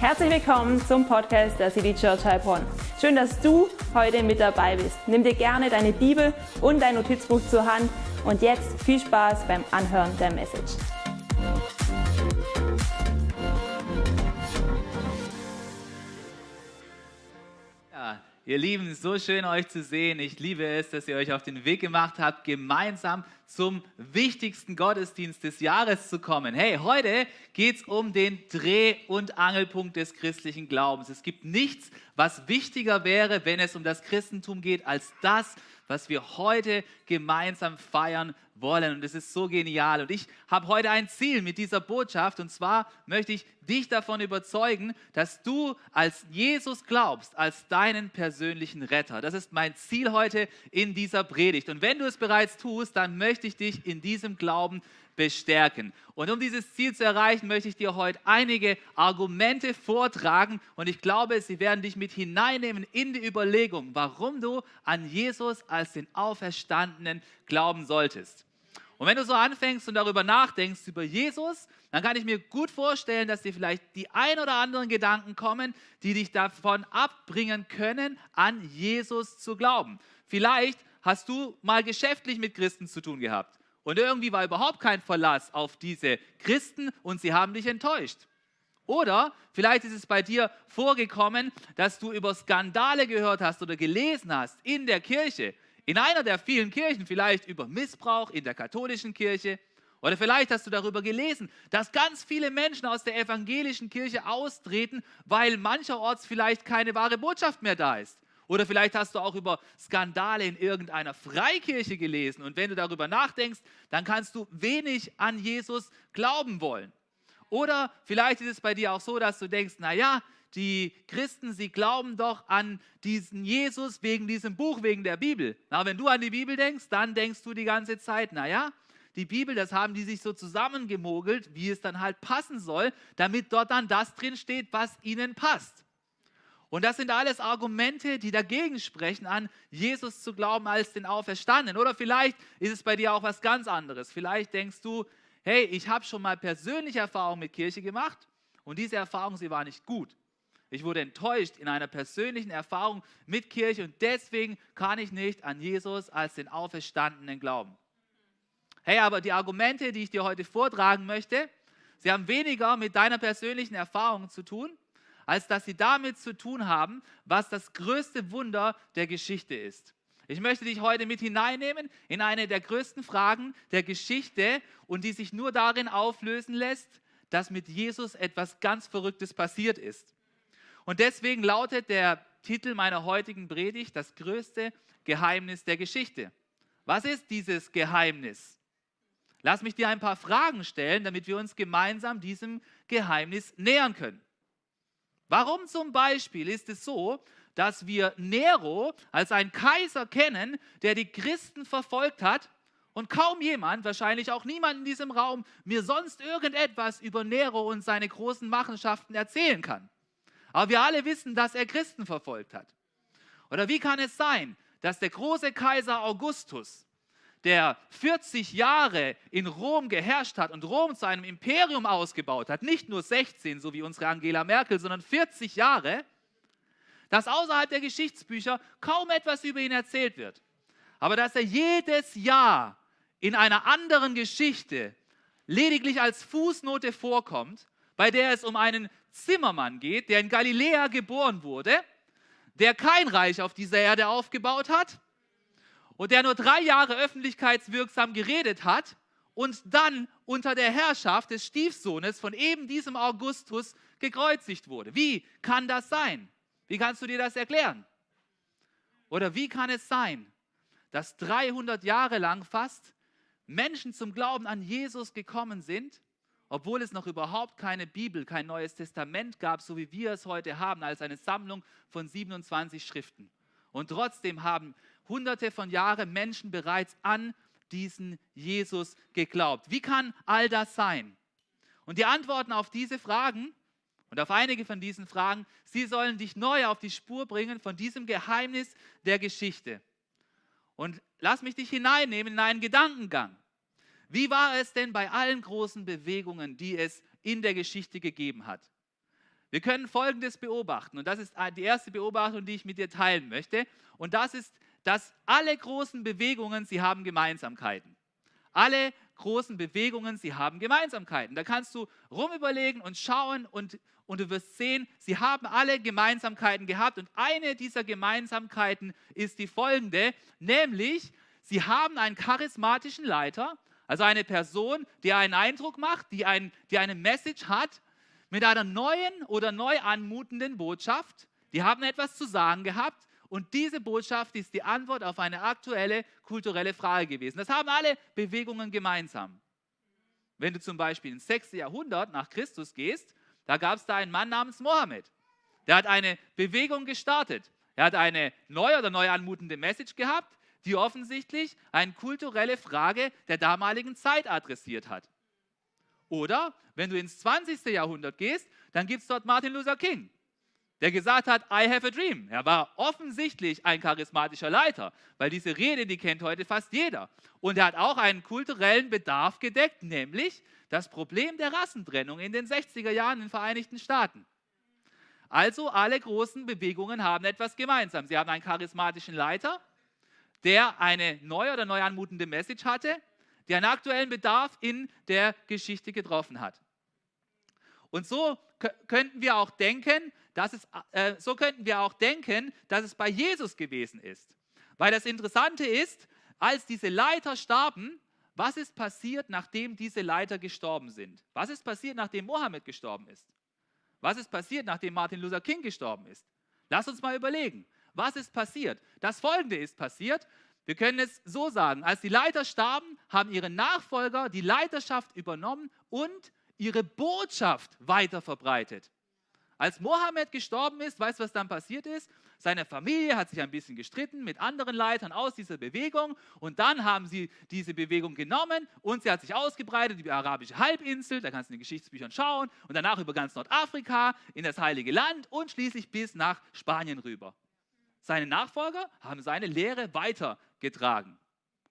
Herzlich willkommen zum Podcast der City Church Heilbronn. Schön, dass du heute mit dabei bist. Nimm dir gerne deine Bibel und dein Notizbuch zur Hand und jetzt viel Spaß beim Anhören der Message. Ihr Lieben, so schön euch zu sehen. Ich liebe es, dass ihr euch auf den Weg gemacht habt, gemeinsam zum wichtigsten Gottesdienst des Jahres zu kommen. Hey, heute geht es um den Dreh- und Angelpunkt des christlichen Glaubens. Es gibt nichts, was wichtiger wäre, wenn es um das Christentum geht, als das, was wir heute gemeinsam feiern wollen. Und es ist so genial. Und ich habe heute ein Ziel mit dieser Botschaft. Und zwar möchte ich dich davon überzeugen, dass du als Jesus glaubst, als deinen persönlichen Retter. Das ist mein Ziel heute in dieser Predigt. Und wenn du es bereits tust, dann möchte ich dich in diesem Glauben bestärken. Und um dieses Ziel zu erreichen, möchte ich dir heute einige Argumente vortragen und ich glaube, sie werden dich mit hineinnehmen in die Überlegung, warum du an Jesus als den Auferstandenen glauben solltest. Und wenn du so anfängst und darüber nachdenkst, über Jesus, dann kann ich mir gut vorstellen, dass dir vielleicht die ein oder anderen Gedanken kommen, die dich davon abbringen können, an Jesus zu glauben. Vielleicht hast du mal geschäftlich mit Christen zu tun gehabt. Und irgendwie war überhaupt kein Verlass auf diese Christen und sie haben dich enttäuscht. Oder vielleicht ist es bei dir vorgekommen, dass du über Skandale gehört hast oder gelesen hast in der Kirche, in einer der vielen Kirchen, vielleicht über Missbrauch in der katholischen Kirche. Oder vielleicht hast du darüber gelesen, dass ganz viele Menschen aus der evangelischen Kirche austreten, weil mancherorts vielleicht keine wahre Botschaft mehr da ist. Oder vielleicht hast du auch über Skandale in irgendeiner Freikirche gelesen. Und wenn du darüber nachdenkst, dann kannst du wenig an Jesus glauben wollen. Oder vielleicht ist es bei dir auch so, dass du denkst, naja, die Christen, sie glauben doch an diesen Jesus wegen diesem Buch, wegen der Bibel. Na, wenn du an die Bibel denkst, dann denkst du die ganze Zeit, naja, die Bibel, das haben die sich so zusammengemogelt, wie es dann halt passen soll, damit dort dann das drin steht, was ihnen passt. Und das sind alles Argumente, die dagegen sprechen, an Jesus zu glauben als den Auferstandenen. Oder vielleicht ist es bei dir auch was ganz anderes. Vielleicht denkst du, hey, ich habe schon mal persönliche Erfahrungen mit Kirche gemacht und diese Erfahrung, sie war nicht gut. Ich wurde enttäuscht in einer persönlichen Erfahrung mit Kirche und deswegen kann ich nicht an Jesus als den Auferstandenen glauben. Hey, aber die Argumente, die ich dir heute vortragen möchte, sie haben weniger mit deiner persönlichen Erfahrung zu tun, als dass sie damit zu tun haben, was das größte Wunder der Geschichte ist. Ich möchte dich heute mit hineinnehmen in eine der größten Fragen der Geschichte und die sich nur darin auflösen lässt, dass mit Jesus etwas ganz Verrücktes passiert ist. Und deswegen lautet der Titel meiner heutigen Predigt das größte Geheimnis der Geschichte. Was ist dieses Geheimnis? Lass mich dir ein paar Fragen stellen, damit wir uns gemeinsam diesem Geheimnis nähern können. Warum zum Beispiel ist es so, dass wir Nero als einen Kaiser kennen, der die Christen verfolgt hat und kaum jemand, wahrscheinlich auch niemand in diesem Raum, mir sonst irgendetwas über Nero und seine großen Machenschaften erzählen kann. Aber wir alle wissen, dass er Christen verfolgt hat. Oder wie kann es sein, dass der große Kaiser Augustus der 40 Jahre in Rom geherrscht hat und Rom zu einem Imperium ausgebaut hat, nicht nur 16, so wie unsere Angela Merkel, sondern 40 Jahre, dass außerhalb der Geschichtsbücher kaum etwas über ihn erzählt wird. Aber dass er jedes Jahr in einer anderen Geschichte lediglich als Fußnote vorkommt, bei der es um einen Zimmermann geht, der in Galiläa geboren wurde, der kein Reich auf dieser Erde aufgebaut hat, und der nur drei Jahre öffentlichkeitswirksam geredet hat und dann unter der Herrschaft des Stiefsohnes von eben diesem Augustus gekreuzigt wurde. Wie kann das sein? Wie kannst du dir das erklären? Oder wie kann es sein, dass 300 Jahre lang fast Menschen zum Glauben an Jesus gekommen sind, obwohl es noch überhaupt keine Bibel, kein Neues Testament gab, so wie wir es heute haben, als eine Sammlung von 27 Schriften. Und trotzdem haben hunderte von Jahren Menschen bereits an diesen Jesus geglaubt. Wie kann all das sein? Und die Antworten auf diese Fragen und auf einige von diesen Fragen, sie sollen dich neu auf die Spur bringen von diesem Geheimnis der Geschichte. Und lass mich dich hineinnehmen in einen Gedankengang. Wie war es denn bei allen großen Bewegungen, die es in der Geschichte gegeben hat? Wir können Folgendes beobachten und das ist die erste Beobachtung, die ich mit dir teilen möchte und das ist, dass alle großen Bewegungen, sie haben Gemeinsamkeiten. Alle großen Bewegungen, sie haben Gemeinsamkeiten. Da kannst du rumüberlegen und schauen und, und du wirst sehen, sie haben alle Gemeinsamkeiten gehabt und eine dieser Gemeinsamkeiten ist die folgende, nämlich sie haben einen charismatischen Leiter, also eine Person, die einen Eindruck macht, die, ein, die eine Message hat mit einer neuen oder neu anmutenden Botschaft. Die haben etwas zu sagen gehabt und diese Botschaft ist die Antwort auf eine aktuelle kulturelle Frage gewesen. Das haben alle Bewegungen gemeinsam. Wenn du zum Beispiel ins 6. Jahrhundert nach Christus gehst, da gab es da einen Mann namens Mohammed. Der hat eine Bewegung gestartet. Er hat eine neue oder neu anmutende Message gehabt die offensichtlich eine kulturelle Frage der damaligen Zeit adressiert hat. Oder wenn du ins 20. Jahrhundert gehst, dann gibt es dort Martin Luther King, der gesagt hat, I have a dream. Er war offensichtlich ein charismatischer Leiter, weil diese Rede, die kennt heute fast jeder. Und er hat auch einen kulturellen Bedarf gedeckt, nämlich das Problem der Rassentrennung in den 60er Jahren in den Vereinigten Staaten. Also alle großen Bewegungen haben etwas gemeinsam. Sie haben einen charismatischen Leiter, der eine neue oder neu anmutende Message hatte, die einen aktuellen Bedarf in der Geschichte getroffen hat. Und so könnten wir auch denken, dass es, äh, so könnten wir auch denken, dass es bei Jesus gewesen ist. Weil das Interessante ist, als diese Leiter starben, was ist passiert, nachdem diese Leiter gestorben sind? Was ist passiert, nachdem Mohammed gestorben ist? Was ist passiert, nachdem Martin Luther King gestorben ist? Lass uns mal überlegen. Was ist passiert? Das Folgende ist passiert. Wir können es so sagen, als die Leiter starben, haben ihre Nachfolger die Leiterschaft übernommen und ihre Botschaft weiter verbreitet. Als Mohammed gestorben ist, weißt du, was dann passiert ist? Seine Familie hat sich ein bisschen gestritten mit anderen Leitern aus dieser Bewegung und dann haben sie diese Bewegung genommen und sie hat sich ausgebreitet die arabische Halbinsel, da kannst du in den Geschichtsbüchern schauen und danach über ganz Nordafrika, in das Heilige Land und schließlich bis nach Spanien rüber. Seine Nachfolger haben seine Lehre weitergetragen.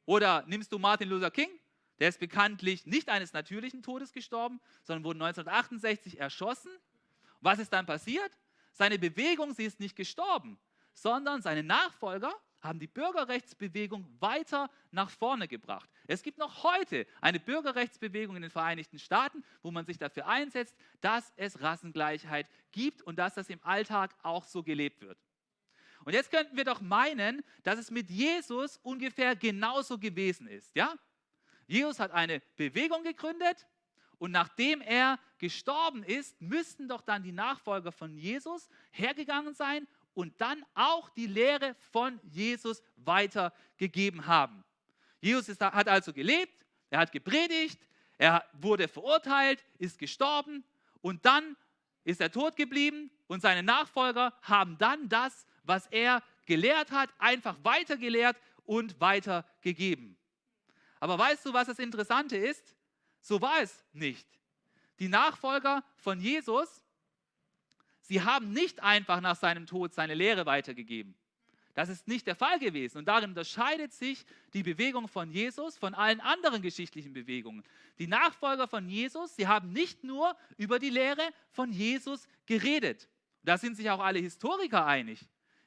Oder nimmst du Martin Luther King? Der ist bekanntlich nicht eines natürlichen Todes gestorben, sondern wurde 1968 erschossen. Was ist dann passiert? Seine Bewegung, sie ist nicht gestorben, sondern seine Nachfolger haben die Bürgerrechtsbewegung weiter nach vorne gebracht. Es gibt noch heute eine Bürgerrechtsbewegung in den Vereinigten Staaten, wo man sich dafür einsetzt, dass es Rassengleichheit gibt und dass das im Alltag auch so gelebt wird. Und jetzt könnten wir doch meinen, dass es mit Jesus ungefähr genauso gewesen ist. Ja? Jesus hat eine Bewegung gegründet und nachdem er gestorben ist, müssten doch dann die Nachfolger von Jesus hergegangen sein und dann auch die Lehre von Jesus weitergegeben haben. Jesus ist, hat also gelebt, er hat gepredigt, er wurde verurteilt, ist gestorben und dann ist er tot geblieben und seine Nachfolger haben dann das was er gelehrt hat, einfach weitergelehrt und weitergegeben. Aber weißt du, was das Interessante ist? So war es nicht. Die Nachfolger von Jesus, sie haben nicht einfach nach seinem Tod seine Lehre weitergegeben. Das ist nicht der Fall gewesen. Und darin unterscheidet sich die Bewegung von Jesus von allen anderen geschichtlichen Bewegungen. Die Nachfolger von Jesus, sie haben nicht nur über die Lehre von Jesus geredet. Da sind sich auch alle Historiker einig.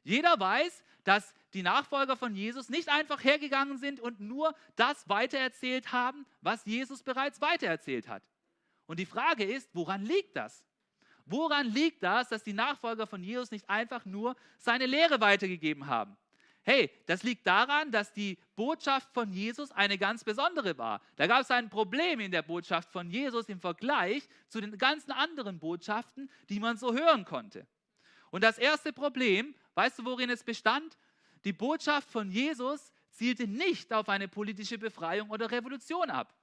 Jeder weiß, dass die Nachfolger von Jesus nicht einfach hergegangen sind und nur das weitererzählt haben, was Jesus bereits weitererzählt hat. Und die Frage ist, woran liegt das? Woran liegt das, dass die Nachfolger von Jesus nicht einfach nur seine Lehre weitergegeben haben? Hey, das liegt daran, dass die Botschaft von Jesus eine ganz besondere war. Da gab es ein Problem in der Botschaft von Jesus im Vergleich zu den ganzen anderen Botschaften, die man so hören konnte. Und das erste Problem Weißt du, worin es bestand? Die Botschaft von Jesus zielte nicht auf eine politische Befreiung oder Revolution ab.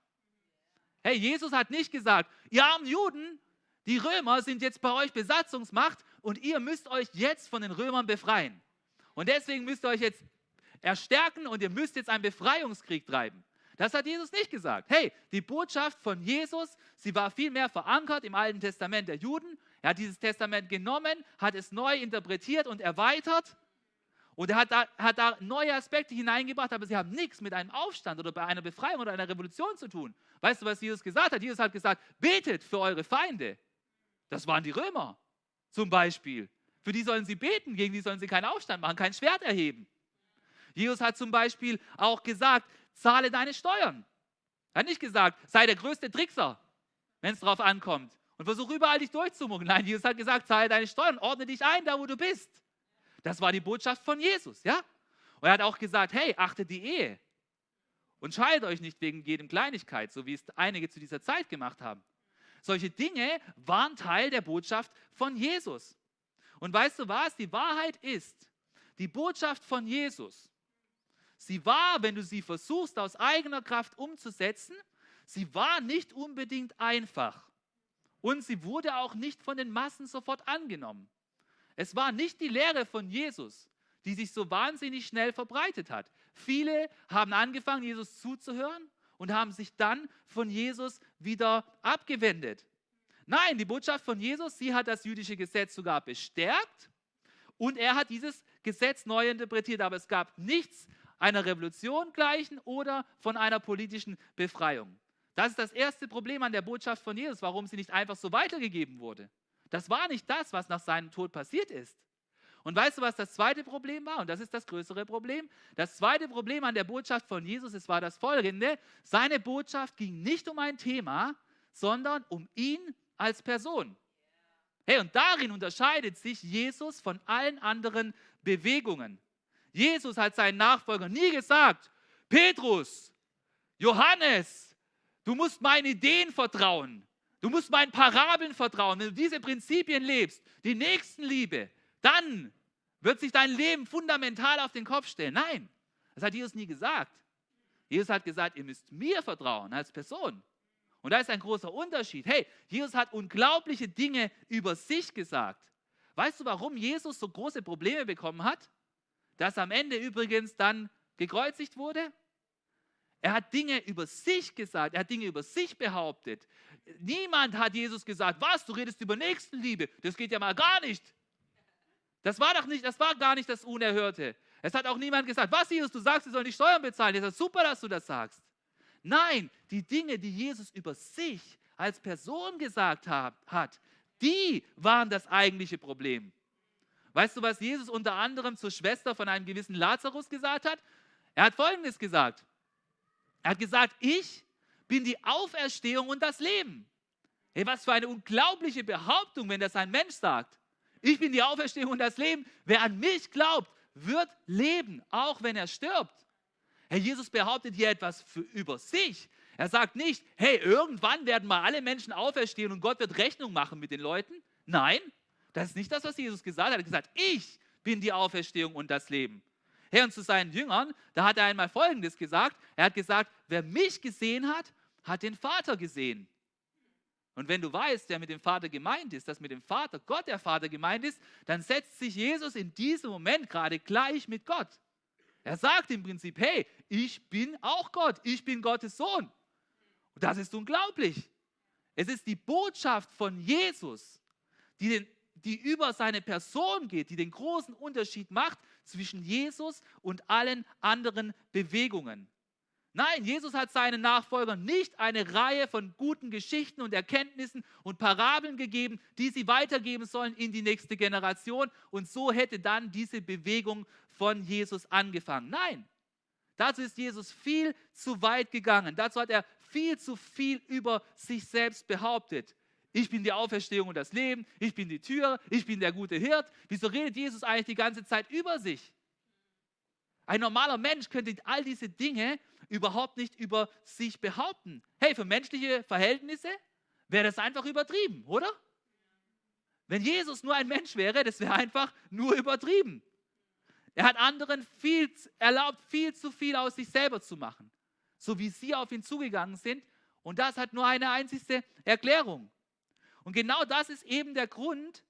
Hey, Jesus hat nicht gesagt, ihr armen Juden, die Römer sind jetzt bei euch Besatzungsmacht und ihr müsst euch jetzt von den Römern befreien. Und deswegen müsst ihr euch jetzt erstärken und ihr müsst jetzt einen Befreiungskrieg treiben. Das hat Jesus nicht gesagt. Hey, die Botschaft von Jesus, sie war vielmehr verankert im Alten Testament der Juden er hat dieses Testament genommen, hat es neu interpretiert und erweitert. Und er hat da, hat da neue Aspekte hineingebracht, aber sie haben nichts mit einem Aufstand oder bei einer Befreiung oder einer Revolution zu tun. Weißt du, was Jesus gesagt hat? Jesus hat gesagt, betet für eure Feinde. Das waren die Römer. zum Beispiel. Für die sollen sie beten, gegen die sollen sie keinen Aufstand machen, kein Schwert erheben. Jesus hat zum Beispiel auch gesagt, zahle deine Steuern. Er hat nicht gesagt, sei der größte Trickser, wenn es darauf ankommt. Und versuch überall dich durchzumuggeln. Nein, Jesus hat gesagt, zahle deine Steuern, ordne dich ein, da wo du bist. Das war die Botschaft von Jesus, ja? Und er hat auch gesagt, hey, achtet die Ehe. Und scheidet euch nicht wegen jedem Kleinigkeit, so wie es einige zu dieser Zeit gemacht haben. Solche Dinge waren Teil der Botschaft von Jesus. Und weißt du was? Die Wahrheit ist, die Botschaft von Jesus, sie war, wenn du sie versuchst aus eigener Kraft umzusetzen, sie war nicht unbedingt einfach. Und sie wurde auch nicht von den Massen sofort angenommen. Es war nicht die Lehre von Jesus, die sich so wahnsinnig schnell verbreitet hat. Viele haben angefangen, Jesus zuzuhören und haben sich dann von Jesus wieder abgewendet. Nein, die Botschaft von Jesus, sie hat das jüdische Gesetz sogar bestärkt und er hat dieses Gesetz neu interpretiert, aber es gab nichts einer Revolution gleichen oder von einer politischen Befreiung. Das ist das erste Problem an der Botschaft von Jesus, warum sie nicht einfach so weitergegeben wurde. Das war nicht das, was nach seinem Tod passiert ist. Und weißt du, was das zweite Problem war? Und das ist das größere Problem. Das zweite Problem an der Botschaft von Jesus, es war das folgende. Seine Botschaft ging nicht um ein Thema, sondern um ihn als Person. Hey, und darin unterscheidet sich Jesus von allen anderen Bewegungen. Jesus hat seinen Nachfolgern nie gesagt, Petrus, Johannes, du musst meinen Ideen vertrauen. Du musst meinen Parabeln vertrauen. Wenn du diese Prinzipien lebst, die Nächstenliebe, dann wird sich dein Leben fundamental auf den Kopf stellen. Nein, das hat Jesus nie gesagt. Jesus hat gesagt, ihr müsst mir vertrauen als Person. Und da ist ein großer Unterschied. Hey, Jesus hat unglaubliche Dinge über sich gesagt. Weißt du, warum Jesus so große Probleme bekommen hat? Dass am Ende übrigens dann gekreuzigt wurde? Er hat Dinge über sich gesagt, er hat Dinge über sich behauptet. Niemand hat Jesus gesagt, was, du redest über Nächstenliebe, das geht ja mal gar nicht. Das war doch nicht, das war gar nicht das Unerhörte. Es hat auch niemand gesagt, was Jesus, du sagst, sie sollen die Steuern bezahlen. Das ist super, dass du das sagst. Nein, die Dinge, die Jesus über sich als Person gesagt hat, die waren das eigentliche Problem. Weißt du, was Jesus unter anderem zur Schwester von einem gewissen Lazarus gesagt hat? Er hat Folgendes gesagt. Er hat gesagt, ich bin die Auferstehung und das Leben. Hey, was für eine unglaubliche Behauptung, wenn das ein Mensch sagt. Ich bin die Auferstehung und das Leben. Wer an mich glaubt, wird leben, auch wenn er stirbt. Herr Jesus behauptet hier etwas für, über sich. Er sagt nicht, hey, irgendwann werden mal alle Menschen auferstehen und Gott wird Rechnung machen mit den Leuten. Nein, das ist nicht das, was Jesus gesagt hat. Er hat gesagt, ich bin die Auferstehung und das Leben. Herr, und zu seinen Jüngern, da hat er einmal Folgendes gesagt. Er hat gesagt, wer mich gesehen hat, hat den Vater gesehen. Und wenn du weißt, wer mit dem Vater gemeint ist, dass mit dem Vater Gott der Vater gemeint ist, dann setzt sich Jesus in diesem Moment gerade gleich mit Gott. Er sagt im Prinzip, hey, ich bin auch Gott, ich bin Gottes Sohn. Und das ist unglaublich. Es ist die Botschaft von Jesus, die, den, die über seine Person geht, die den großen Unterschied macht zwischen Jesus und allen anderen Bewegungen. Nein, Jesus hat seinen Nachfolgern nicht eine Reihe von guten Geschichten und Erkenntnissen und Parabeln gegeben, die sie weitergeben sollen in die nächste Generation. Und so hätte dann diese Bewegung von Jesus angefangen. Nein, dazu ist Jesus viel zu weit gegangen. Dazu hat er viel zu viel über sich selbst behauptet. Ich bin die Auferstehung und das Leben, ich bin die Tür, ich bin der gute Hirt. Wieso redet Jesus eigentlich die ganze Zeit über sich? Ein normaler Mensch könnte all diese Dinge überhaupt nicht über sich behaupten. Hey, für menschliche Verhältnisse wäre das einfach übertrieben, oder? Wenn Jesus nur ein Mensch wäre, das wäre einfach nur übertrieben. Er hat anderen viel erlaubt, viel zu viel aus sich selber zu machen, so wie sie auf ihn zugegangen sind. Und das hat nur eine einzige Erklärung. Und genau das ist eben der Grund,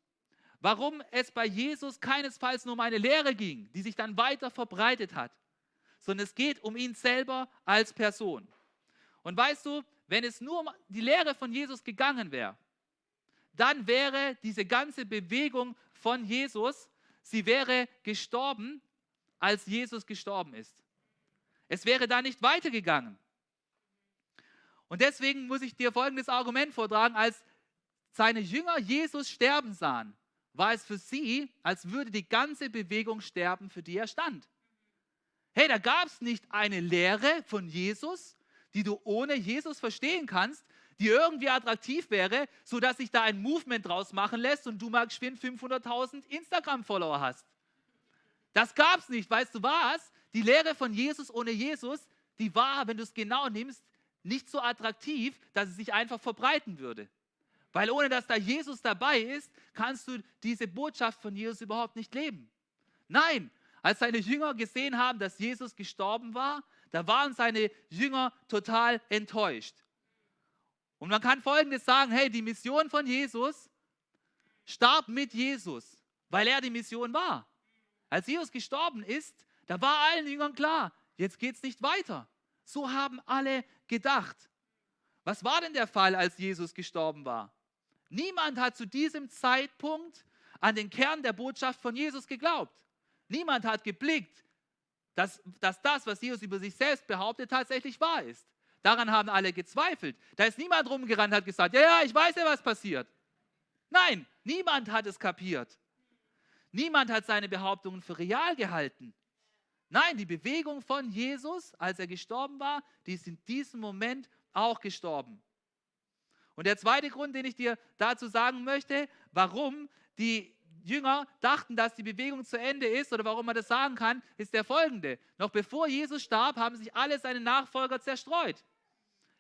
warum es bei Jesus keinesfalls nur um eine Lehre ging, die sich dann weiter verbreitet hat, sondern es geht um ihn selber als Person. Und weißt du, wenn es nur um die Lehre von Jesus gegangen wäre, dann wäre diese ganze Bewegung von Jesus, sie wäre gestorben, als Jesus gestorben ist. Es wäre da nicht weitergegangen. Und deswegen muss ich dir folgendes Argument vortragen, als seine Jünger Jesus sterben sahen, war es für sie, als würde die ganze Bewegung sterben, für die er stand. Hey, da gab es nicht eine Lehre von Jesus, die du ohne Jesus verstehen kannst, die irgendwie attraktiv wäre, sodass sich da ein Movement draus machen lässt und du mal geschwind 500.000 Instagram-Follower hast. Das gab es nicht. Weißt du was? Die Lehre von Jesus ohne Jesus, die war, wenn du es genau nimmst, nicht so attraktiv, dass es sich einfach verbreiten würde. Weil ohne dass da Jesus dabei ist, kannst du diese Botschaft von Jesus überhaupt nicht leben. Nein, als seine Jünger gesehen haben, dass Jesus gestorben war, da waren seine Jünger total enttäuscht. Und man kann Folgendes sagen, hey, die Mission von Jesus starb mit Jesus, weil er die Mission war. Als Jesus gestorben ist, da war allen Jüngern klar, jetzt geht es nicht weiter. So haben alle gedacht. Was war denn der Fall, als Jesus gestorben war? Niemand hat zu diesem Zeitpunkt an den Kern der Botschaft von Jesus geglaubt. Niemand hat geblickt, dass, dass das, was Jesus über sich selbst behauptet, tatsächlich wahr ist. Daran haben alle gezweifelt. Da ist niemand rumgerannt und hat gesagt, ja, ja, ich weiß ja, was passiert. Nein, niemand hat es kapiert. Niemand hat seine Behauptungen für real gehalten. Nein, die Bewegung von Jesus, als er gestorben war, die ist in diesem Moment auch gestorben. Und der zweite Grund, den ich dir dazu sagen möchte, warum die Jünger dachten, dass die Bewegung zu Ende ist oder warum man das sagen kann, ist der folgende. Noch bevor Jesus starb, haben sich alle seine Nachfolger zerstreut.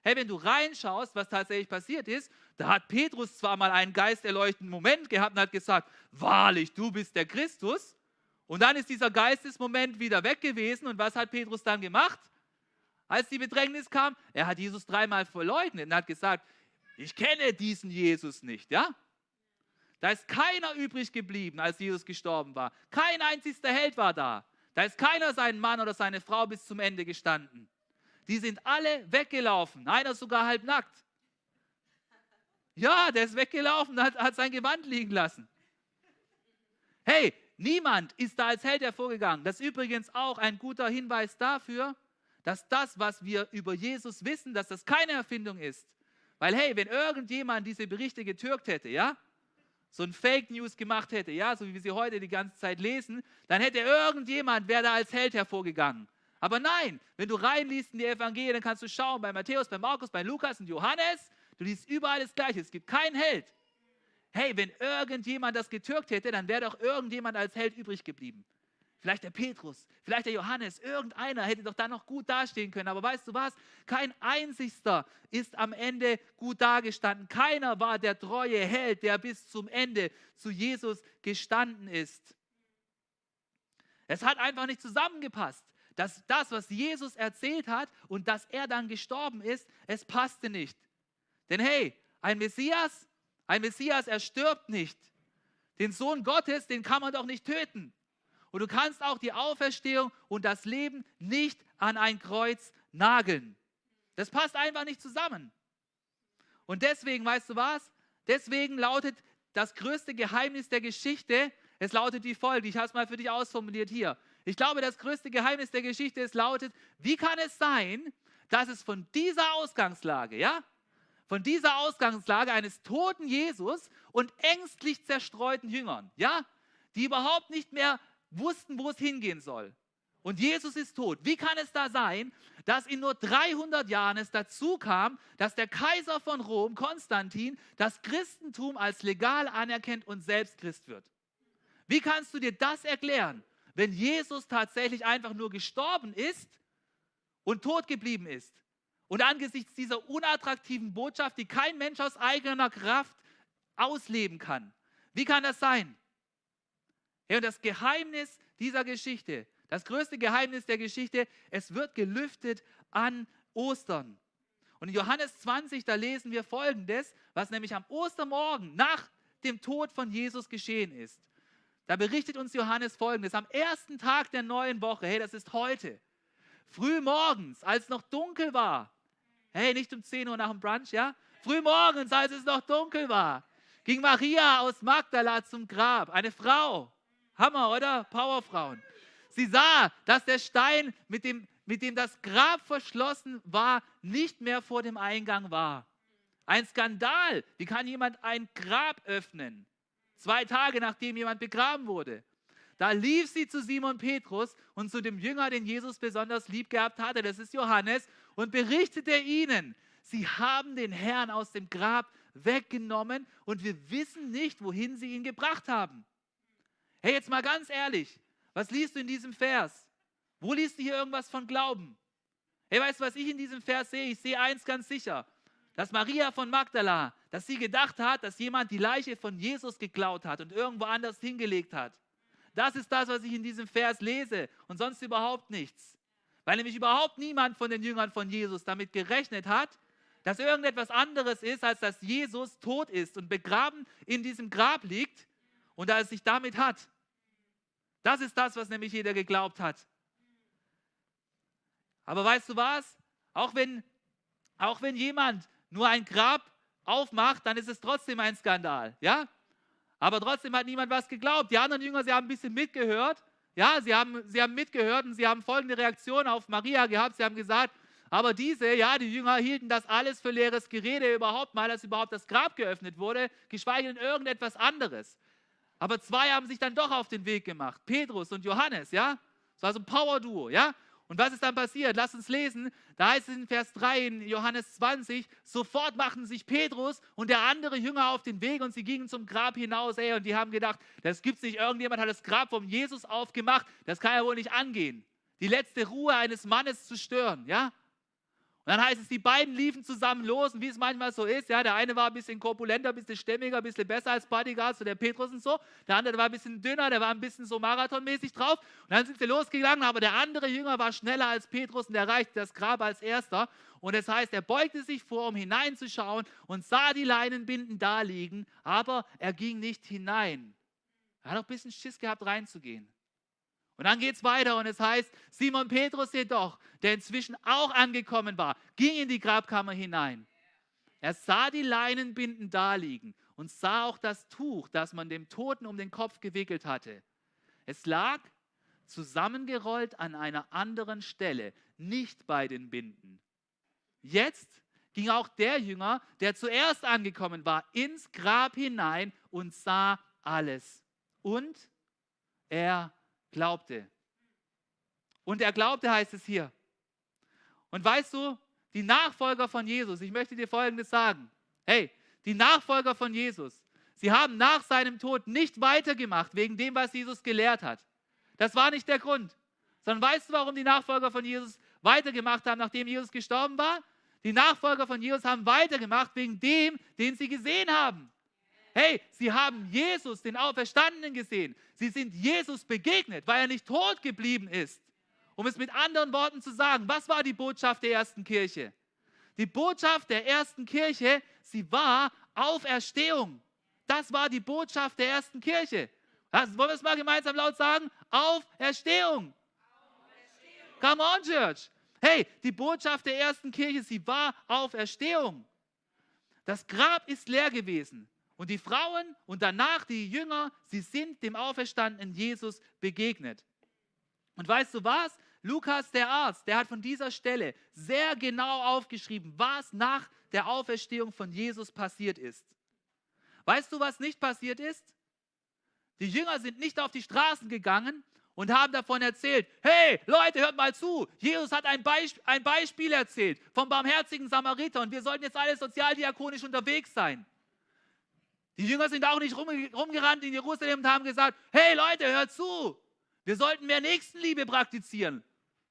Hey, wenn du reinschaust, was tatsächlich passiert ist, da hat Petrus zwar mal einen geisterleuchtenden Moment gehabt und hat gesagt, wahrlich, du bist der Christus. Und dann ist dieser Geistesmoment wieder weg gewesen. Und was hat Petrus dann gemacht? Als die Bedrängnis kam, er hat Jesus dreimal verleugnet und hat gesagt, ich kenne diesen Jesus nicht, ja? Da ist keiner übrig geblieben, als Jesus gestorben war. Kein einzigster Held war da. Da ist keiner seinen Mann oder seine Frau bis zum Ende gestanden. Die sind alle weggelaufen, einer sogar halb nackt. Ja, der ist weggelaufen, hat, hat sein Gewand liegen lassen. Hey, niemand ist da als Held hervorgegangen. Das ist übrigens auch ein guter Hinweis dafür, dass das, was wir über Jesus wissen, dass das keine Erfindung ist. Weil hey, wenn irgendjemand diese Berichte getürkt hätte, ja, so ein Fake News gemacht hätte, ja, so wie wir sie heute die ganze Zeit lesen, dann hätte irgendjemand, wäre da als Held hervorgegangen. Aber nein, wenn du reinliest in die Evangelien, dann kannst du schauen, bei Matthäus, bei Markus, bei Lukas und Johannes, du liest überall das Gleiche, es gibt keinen Held. Hey, wenn irgendjemand das getürkt hätte, dann wäre doch irgendjemand als Held übrig geblieben. Vielleicht der Petrus, vielleicht der Johannes, irgendeiner hätte doch da noch gut dastehen können. Aber weißt du was? Kein einzigster ist am Ende gut dagestanden. Keiner war der treue Held, der bis zum Ende zu Jesus gestanden ist. Es hat einfach nicht zusammengepasst. Dass das, was Jesus erzählt hat und dass er dann gestorben ist, es passte nicht. Denn hey, ein Messias, ein Messias, er stirbt nicht. Den Sohn Gottes, den kann man doch nicht töten. Und du kannst auch die Auferstehung und das Leben nicht an ein Kreuz nageln. Das passt einfach nicht zusammen. Und deswegen, weißt du was? Deswegen lautet das größte Geheimnis der Geschichte, es lautet wie folgt, ich habe es mal für dich ausformuliert hier. Ich glaube, das größte Geheimnis der Geschichte ist lautet, wie kann es sein, dass es von dieser Ausgangslage, ja, von dieser Ausgangslage eines toten Jesus und ängstlich zerstreuten Jüngern, ja, die überhaupt nicht mehr wussten, wo es hingehen soll. Und Jesus ist tot. Wie kann es da sein, dass in nur 300 Jahren es dazu kam, dass der Kaiser von Rom, Konstantin, das Christentum als legal anerkennt und selbst Christ wird? Wie kannst du dir das erklären, wenn Jesus tatsächlich einfach nur gestorben ist und tot geblieben ist? Und angesichts dieser unattraktiven Botschaft, die kein Mensch aus eigener Kraft ausleben kann. Wie kann das sein? Ja, und das Geheimnis dieser Geschichte, das größte Geheimnis der Geschichte, es wird gelüftet an Ostern. Und in Johannes 20, da lesen wir Folgendes, was nämlich am Ostermorgen nach dem Tod von Jesus geschehen ist. Da berichtet uns Johannes Folgendes. Am ersten Tag der neuen Woche, hey, das ist heute, früh morgens, als noch dunkel war, hey, nicht um 10 Uhr nach dem Brunch, ja? Früh morgens, als es noch dunkel war, ging Maria aus Magdala zum Grab, eine Frau, Hammer, oder? Powerfrauen. Sie sah, dass der Stein, mit dem, mit dem das Grab verschlossen war, nicht mehr vor dem Eingang war. Ein Skandal. Wie kann jemand ein Grab öffnen? zwei Tage nachdem jemand begraben wurde. Da lief sie zu Simon Petrus und zu dem Jünger, den Jesus besonders lieb gehabt hatte, das ist Johannes, und berichtete ihnen, sie haben den Herrn aus dem Grab weggenommen und wir wissen nicht, wohin sie ihn gebracht haben. Hey, jetzt mal ganz ehrlich, was liest du in diesem Vers? Wo liest du hier irgendwas von Glauben? Hey, weißt du, was ich in diesem Vers sehe? Ich sehe eins ganz sicher, dass Maria von Magdala, dass sie gedacht hat, dass jemand die Leiche von Jesus geklaut hat und irgendwo anders hingelegt hat. Das ist das, was ich in diesem Vers lese und sonst überhaupt nichts. Weil nämlich überhaupt niemand von den Jüngern von Jesus damit gerechnet hat, dass irgendetwas anderes ist, als dass Jesus tot ist und begraben in diesem Grab liegt und es sich damit hat. Das ist das, was nämlich jeder geglaubt hat. Aber weißt du was? Auch wenn, auch wenn jemand nur ein Grab aufmacht, dann ist es trotzdem ein Skandal. Ja? Aber trotzdem hat niemand was geglaubt. Die anderen Jünger, sie haben ein bisschen mitgehört. Ja, sie haben, sie haben mitgehört und sie haben folgende Reaktion auf Maria gehabt. Sie haben gesagt, aber diese, ja, die Jünger hielten das alles für leeres Gerede überhaupt mal, dass überhaupt das Grab geöffnet wurde, geschweige denn irgendetwas anderes. Aber zwei haben sich dann doch auf den Weg gemacht, Petrus und Johannes, ja. Das war so ein Power-Duo, ja. Und was ist dann passiert? Lass uns lesen. Da heißt es in Vers 3 in Johannes 20, sofort machten sich Petrus und der andere Jünger auf den Weg und sie gingen zum Grab hinaus. Ey, und die haben gedacht, das gibt's nicht. Irgendjemand hat das Grab vom Jesus aufgemacht. Das kann ja wohl nicht angehen. Die letzte Ruhe eines Mannes zu stören, ja? Und dann heißt es, die beiden liefen zusammen los und wie es manchmal so ist, ja, der eine war ein bisschen korpulenter, ein bisschen stämmiger, ein bisschen besser als Bodyguard, so der Petrus und so. Der andere war ein bisschen dünner, der war ein bisschen so marathonmäßig drauf. Und dann sind sie losgegangen, aber der andere Jünger war schneller als Petrus und erreichte das Grab als erster. Und das heißt, er beugte sich vor, um hineinzuschauen und sah die Leinenbinden da liegen, aber er ging nicht hinein. Er hat auch ein bisschen Schiss gehabt, reinzugehen. Und dann geht es weiter und es heißt, Simon Petrus jedoch, der inzwischen auch angekommen war, ging in die Grabkammer hinein. Er sah die Leinenbinden daliegen und sah auch das Tuch, das man dem Toten um den Kopf gewickelt hatte. Es lag zusammengerollt an einer anderen Stelle, nicht bei den Binden. Jetzt ging auch der Jünger, der zuerst angekommen war, ins Grab hinein und sah alles. Und er glaubte. Und er glaubte, heißt es hier. Und weißt du, die Nachfolger von Jesus, ich möchte dir Folgendes sagen. Hey, die Nachfolger von Jesus, sie haben nach seinem Tod nicht weitergemacht wegen dem, was Jesus gelehrt hat. Das war nicht der Grund. Sondern weißt du, warum die Nachfolger von Jesus weitergemacht haben, nachdem Jesus gestorben war? Die Nachfolger von Jesus haben weitergemacht wegen dem, den sie gesehen haben. Hey, sie haben Jesus, den Auferstandenen, gesehen. Sie sind Jesus begegnet, weil er nicht tot geblieben ist. Um es mit anderen Worten zu sagen, was war die Botschaft der ersten Kirche? Die Botschaft der ersten Kirche, sie war Auferstehung. Das war die Botschaft der ersten Kirche. Das, wollen wir es mal gemeinsam laut sagen? Auferstehung. Auferstehung. Come on, Church. Hey, die Botschaft der ersten Kirche, sie war Auferstehung. Das Grab ist leer gewesen. Und die Frauen und danach die Jünger, sie sind dem auferstandenen Jesus begegnet. Und weißt du was? Lukas, der Arzt, der hat von dieser Stelle sehr genau aufgeschrieben, was nach der Auferstehung von Jesus passiert ist. Weißt du, was nicht passiert ist? Die Jünger sind nicht auf die Straßen gegangen und haben davon erzählt, hey Leute, hört mal zu, Jesus hat ein, Beisp ein Beispiel erzählt vom barmherzigen Samariter und wir sollten jetzt alle sozialdiakonisch unterwegs sein. Die Jünger sind auch nicht rumgerannt in Jerusalem und haben gesagt, hey Leute, hört zu, wir sollten mehr Nächstenliebe praktizieren.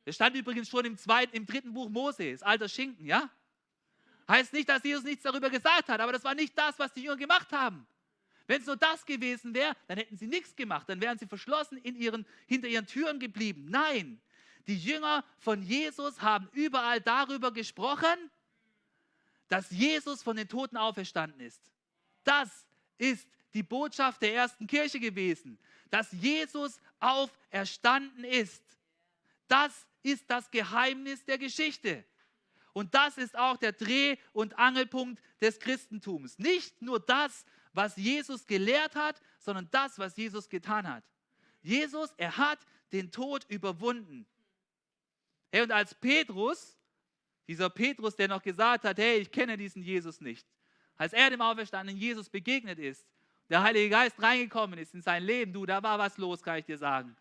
Das stand übrigens schon im, zweiten, im dritten Buch Mose, das alter Schinken, ja? Heißt nicht, dass Jesus nichts darüber gesagt hat, aber das war nicht das, was die Jünger gemacht haben. Wenn es nur das gewesen wäre, dann hätten sie nichts gemacht, dann wären sie verschlossen in ihren, hinter ihren Türen geblieben. Nein, die Jünger von Jesus haben überall darüber gesprochen, dass Jesus von den Toten auferstanden ist. Das ist die Botschaft der ersten Kirche gewesen, dass Jesus auferstanden ist. Das ist das Geheimnis der Geschichte. Und das ist auch der Dreh- und Angelpunkt des Christentums. Nicht nur das, was Jesus gelehrt hat, sondern das, was Jesus getan hat. Jesus, er hat den Tod überwunden. Hey, und als Petrus, dieser Petrus, der noch gesagt hat, hey, ich kenne diesen Jesus nicht, als er dem auferstandenen Jesus begegnet ist, der Heilige Geist reingekommen ist in sein Leben, du, da war was los, kann ich dir sagen.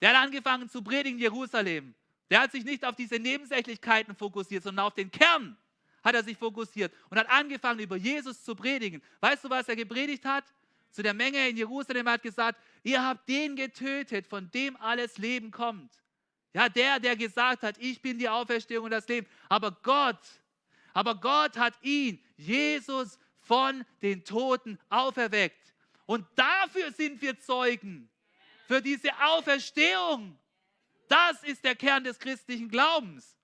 Der hat angefangen zu predigen in Jerusalem. Der hat sich nicht auf diese Nebensächlichkeiten fokussiert, sondern auf den Kern hat er sich fokussiert und hat angefangen, über Jesus zu predigen. Weißt du, was er gepredigt hat? Zu der Menge in Jerusalem hat gesagt, ihr habt den getötet, von dem alles Leben kommt. Ja, der, der gesagt hat, ich bin die Auferstehung und das Leben. Aber Gott, aber Gott hat ihn, Jesus, von den Toten auferweckt. Und dafür sind wir Zeugen. Für diese Auferstehung. Das ist der Kern des christlichen Glaubens.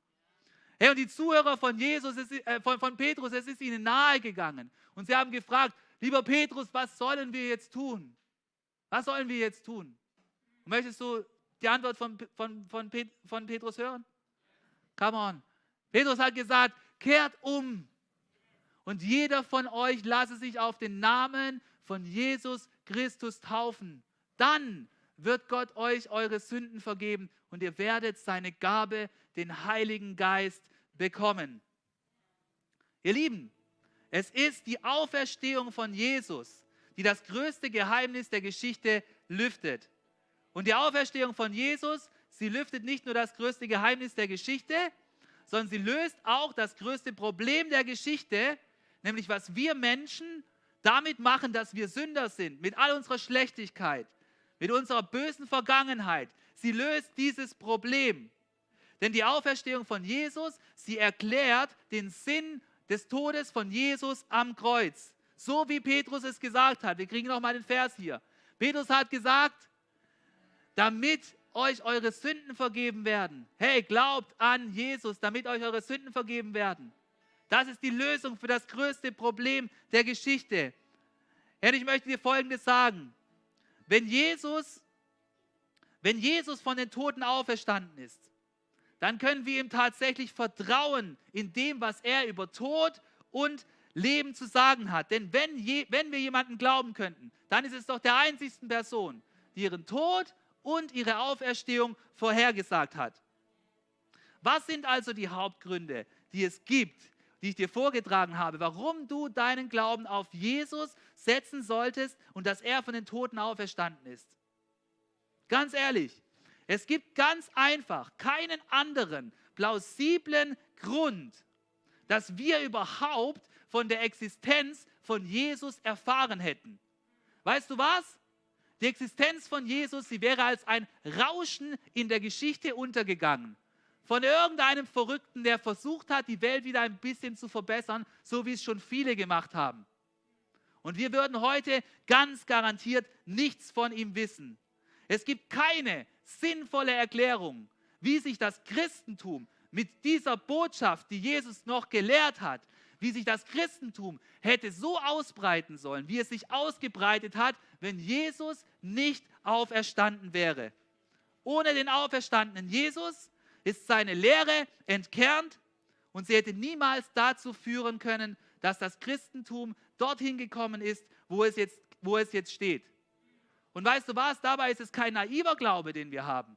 Hey, und die Zuhörer von Jesus, äh, von, von Petrus, es ist ihnen nahegegangen. Und sie haben gefragt, lieber Petrus, was sollen wir jetzt tun? Was sollen wir jetzt tun? Und möchtest du die Antwort von, von, von, Pet, von Petrus hören? Come on. Petrus hat gesagt, kehrt um und jeder von euch lasse sich auf den Namen von Jesus Christus taufen. Dann wird Gott euch eure Sünden vergeben und ihr werdet seine Gabe, den Heiligen Geist, bekommen. Ihr Lieben, es ist die Auferstehung von Jesus, die das größte Geheimnis der Geschichte lüftet. Und die Auferstehung von Jesus, sie lüftet nicht nur das größte Geheimnis der Geschichte, sondern sie löst auch das größte Problem der Geschichte, nämlich was wir Menschen damit machen, dass wir Sünder sind, mit all unserer Schlechtigkeit, mit unserer bösen Vergangenheit. Sie löst dieses Problem. Denn die Auferstehung von Jesus, sie erklärt den Sinn des Todes von Jesus am Kreuz. So wie Petrus es gesagt hat. Wir kriegen nochmal den Vers hier. Petrus hat gesagt, damit euch eure Sünden vergeben werden. Hey, glaubt an Jesus, damit euch eure Sünden vergeben werden. Das ist die Lösung für das größte Problem der Geschichte. Herr, ich möchte dir Folgendes sagen. Wenn Jesus, wenn Jesus von den Toten auferstanden ist, dann können wir ihm tatsächlich vertrauen in dem, was er über Tod und Leben zu sagen hat. Denn wenn, je, wenn wir jemanden glauben könnten, dann ist es doch der einzigsten Person, die ihren Tod und ihre Auferstehung vorhergesagt hat. Was sind also die Hauptgründe, die es gibt, die ich dir vorgetragen habe, warum du deinen Glauben auf Jesus setzen solltest und dass er von den Toten auferstanden ist. Ganz ehrlich, es gibt ganz einfach keinen anderen plausiblen Grund, dass wir überhaupt von der Existenz von Jesus erfahren hätten. Weißt du was? Die Existenz von Jesus, sie wäre als ein Rauschen in der Geschichte untergegangen von irgendeinem Verrückten, der versucht hat, die Welt wieder ein bisschen zu verbessern, so wie es schon viele gemacht haben. Und wir würden heute ganz garantiert nichts von ihm wissen. Es gibt keine sinnvolle Erklärung, wie sich das Christentum mit dieser Botschaft, die Jesus noch gelehrt hat, wie sich das Christentum hätte so ausbreiten sollen, wie es sich ausgebreitet hat, wenn Jesus nicht auferstanden wäre. Ohne den auferstandenen Jesus ist seine Lehre entkernt und sie hätte niemals dazu führen können, dass das Christentum dorthin gekommen ist, wo es jetzt, wo es jetzt steht. Und weißt du was? Dabei ist es kein naiver Glaube, den wir haben,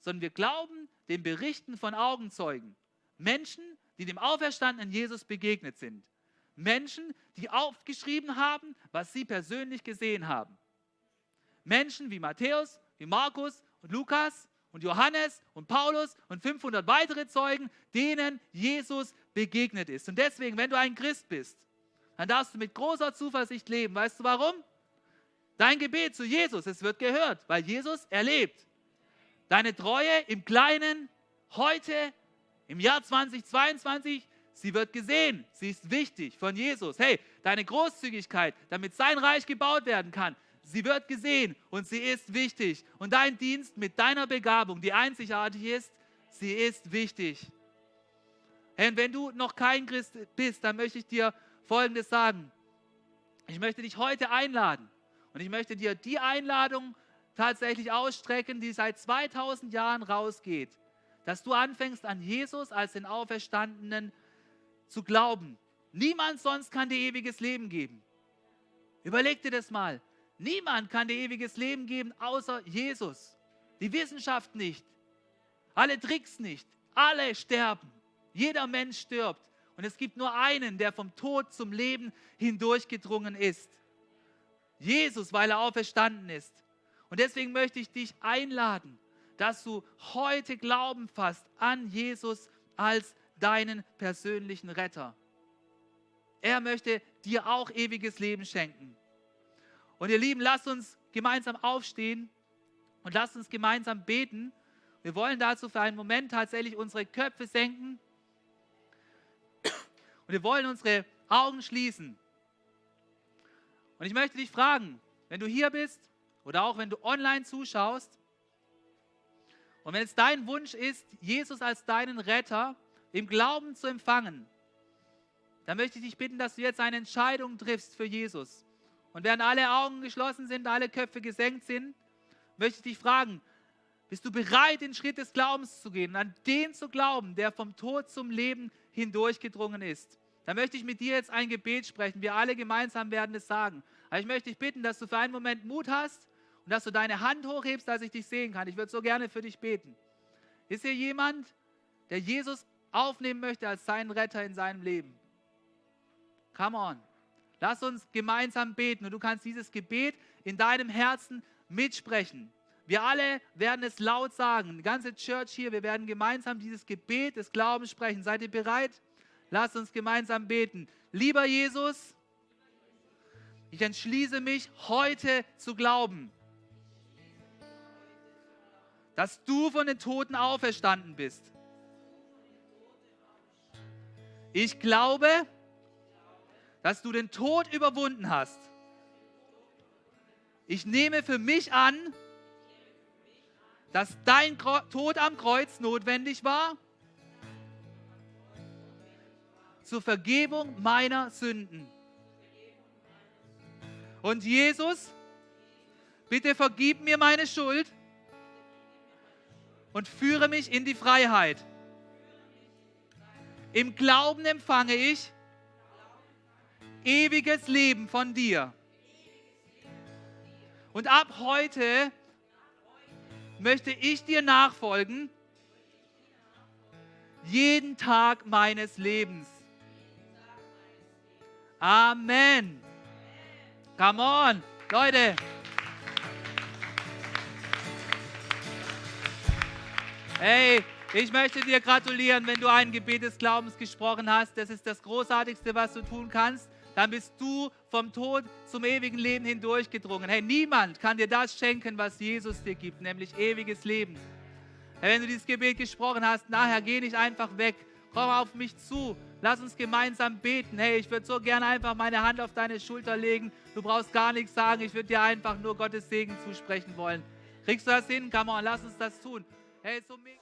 sondern wir glauben den Berichten von Augenzeugen. Menschen, die dem auferstandenen Jesus begegnet sind. Menschen, die aufgeschrieben haben, was sie persönlich gesehen haben. Menschen wie Matthäus, wie Markus und Lukas, und Johannes und Paulus und 500 weitere Zeugen, denen Jesus begegnet ist. Und deswegen, wenn du ein Christ bist, dann darfst du mit großer Zuversicht leben. Weißt du warum? Dein Gebet zu Jesus, es wird gehört, weil Jesus erlebt. Deine Treue im Kleinen, heute, im Jahr 2022, sie wird gesehen. Sie ist wichtig von Jesus. Hey, deine Großzügigkeit, damit sein Reich gebaut werden kann, sie wird gesehen und sie ist wichtig. Und dein Dienst mit deiner Begabung, die einzigartig ist, sie ist wichtig. Und wenn du noch kein Christ bist, dann möchte ich dir Folgendes sagen. Ich möchte dich heute einladen und ich möchte dir die Einladung tatsächlich ausstrecken, die seit 2000 Jahren rausgeht, dass du anfängst an Jesus als den Auferstandenen zu glauben. Niemand sonst kann dir ewiges Leben geben. Überleg dir das mal. Niemand kann dir ewiges Leben geben, außer Jesus. Die Wissenschaft nicht. Alle Tricks nicht. Alle sterben. Jeder Mensch stirbt. Und es gibt nur einen, der vom Tod zum Leben hindurchgedrungen ist. Jesus, weil er auferstanden ist. Und deswegen möchte ich dich einladen, dass du heute Glauben fasst an Jesus als deinen persönlichen Retter. Er möchte dir auch ewiges Leben schenken. Und ihr Lieben, lasst uns gemeinsam aufstehen und lasst uns gemeinsam beten. Wir wollen dazu für einen Moment tatsächlich unsere Köpfe senken und wir wollen unsere Augen schließen. Und ich möchte dich fragen, wenn du hier bist oder auch wenn du online zuschaust und wenn es dein Wunsch ist, Jesus als deinen Retter im Glauben zu empfangen, dann möchte ich dich bitten, dass du jetzt eine Entscheidung triffst für Jesus. Und während alle Augen geschlossen sind, alle Köpfe gesenkt sind, möchte ich dich fragen, bist du bereit, den Schritt des Glaubens zu gehen, an den zu glauben, der vom Tod zum Leben hindurchgedrungen ist? Dann möchte ich mit dir jetzt ein Gebet sprechen. Wir alle gemeinsam werden es sagen. Aber ich möchte dich bitten, dass du für einen Moment Mut hast und dass du deine Hand hochhebst, dass ich dich sehen kann. Ich würde so gerne für dich beten. Ist hier jemand, der Jesus aufnehmen möchte als seinen Retter in seinem Leben? Come on. Lass uns gemeinsam beten und du kannst dieses Gebet in deinem Herzen mitsprechen. Wir alle werden es laut sagen. Die ganze Church hier, wir werden gemeinsam dieses Gebet des Glaubens sprechen. Seid ihr bereit? Lasst uns gemeinsam beten. Lieber Jesus, ich entschließe mich heute zu glauben, dass du von den Toten auferstanden bist. Ich glaube, dass du den Tod überwunden hast. Ich nehme für mich an, dass dein Tod am Kreuz notwendig war zur Vergebung meiner Sünden. Und Jesus, bitte vergib mir meine Schuld und führe mich in die Freiheit. Im Glauben empfange ich ewiges Leben von dir. Und ab heute möchte ich dir nachfolgen, jeden Tag meines Lebens. Amen. Come on, Leute. Hey, ich möchte dir gratulieren, wenn du ein Gebet des Glaubens gesprochen hast. Das ist das Großartigste, was du tun kannst dann bist du vom Tod zum ewigen Leben hindurchgedrungen. Hey, niemand kann dir das schenken, was Jesus dir gibt, nämlich ewiges Leben. Hey, wenn du dieses Gebet gesprochen hast, nachher geh nicht einfach weg. Komm auf mich zu. Lass uns gemeinsam beten. Hey, ich würde so gerne einfach meine Hand auf deine Schulter legen. Du brauchst gar nichts sagen. Ich würde dir einfach nur Gottes Segen zusprechen wollen. Kriegst du das hin? Come on, lass uns das tun. Hey, so mega.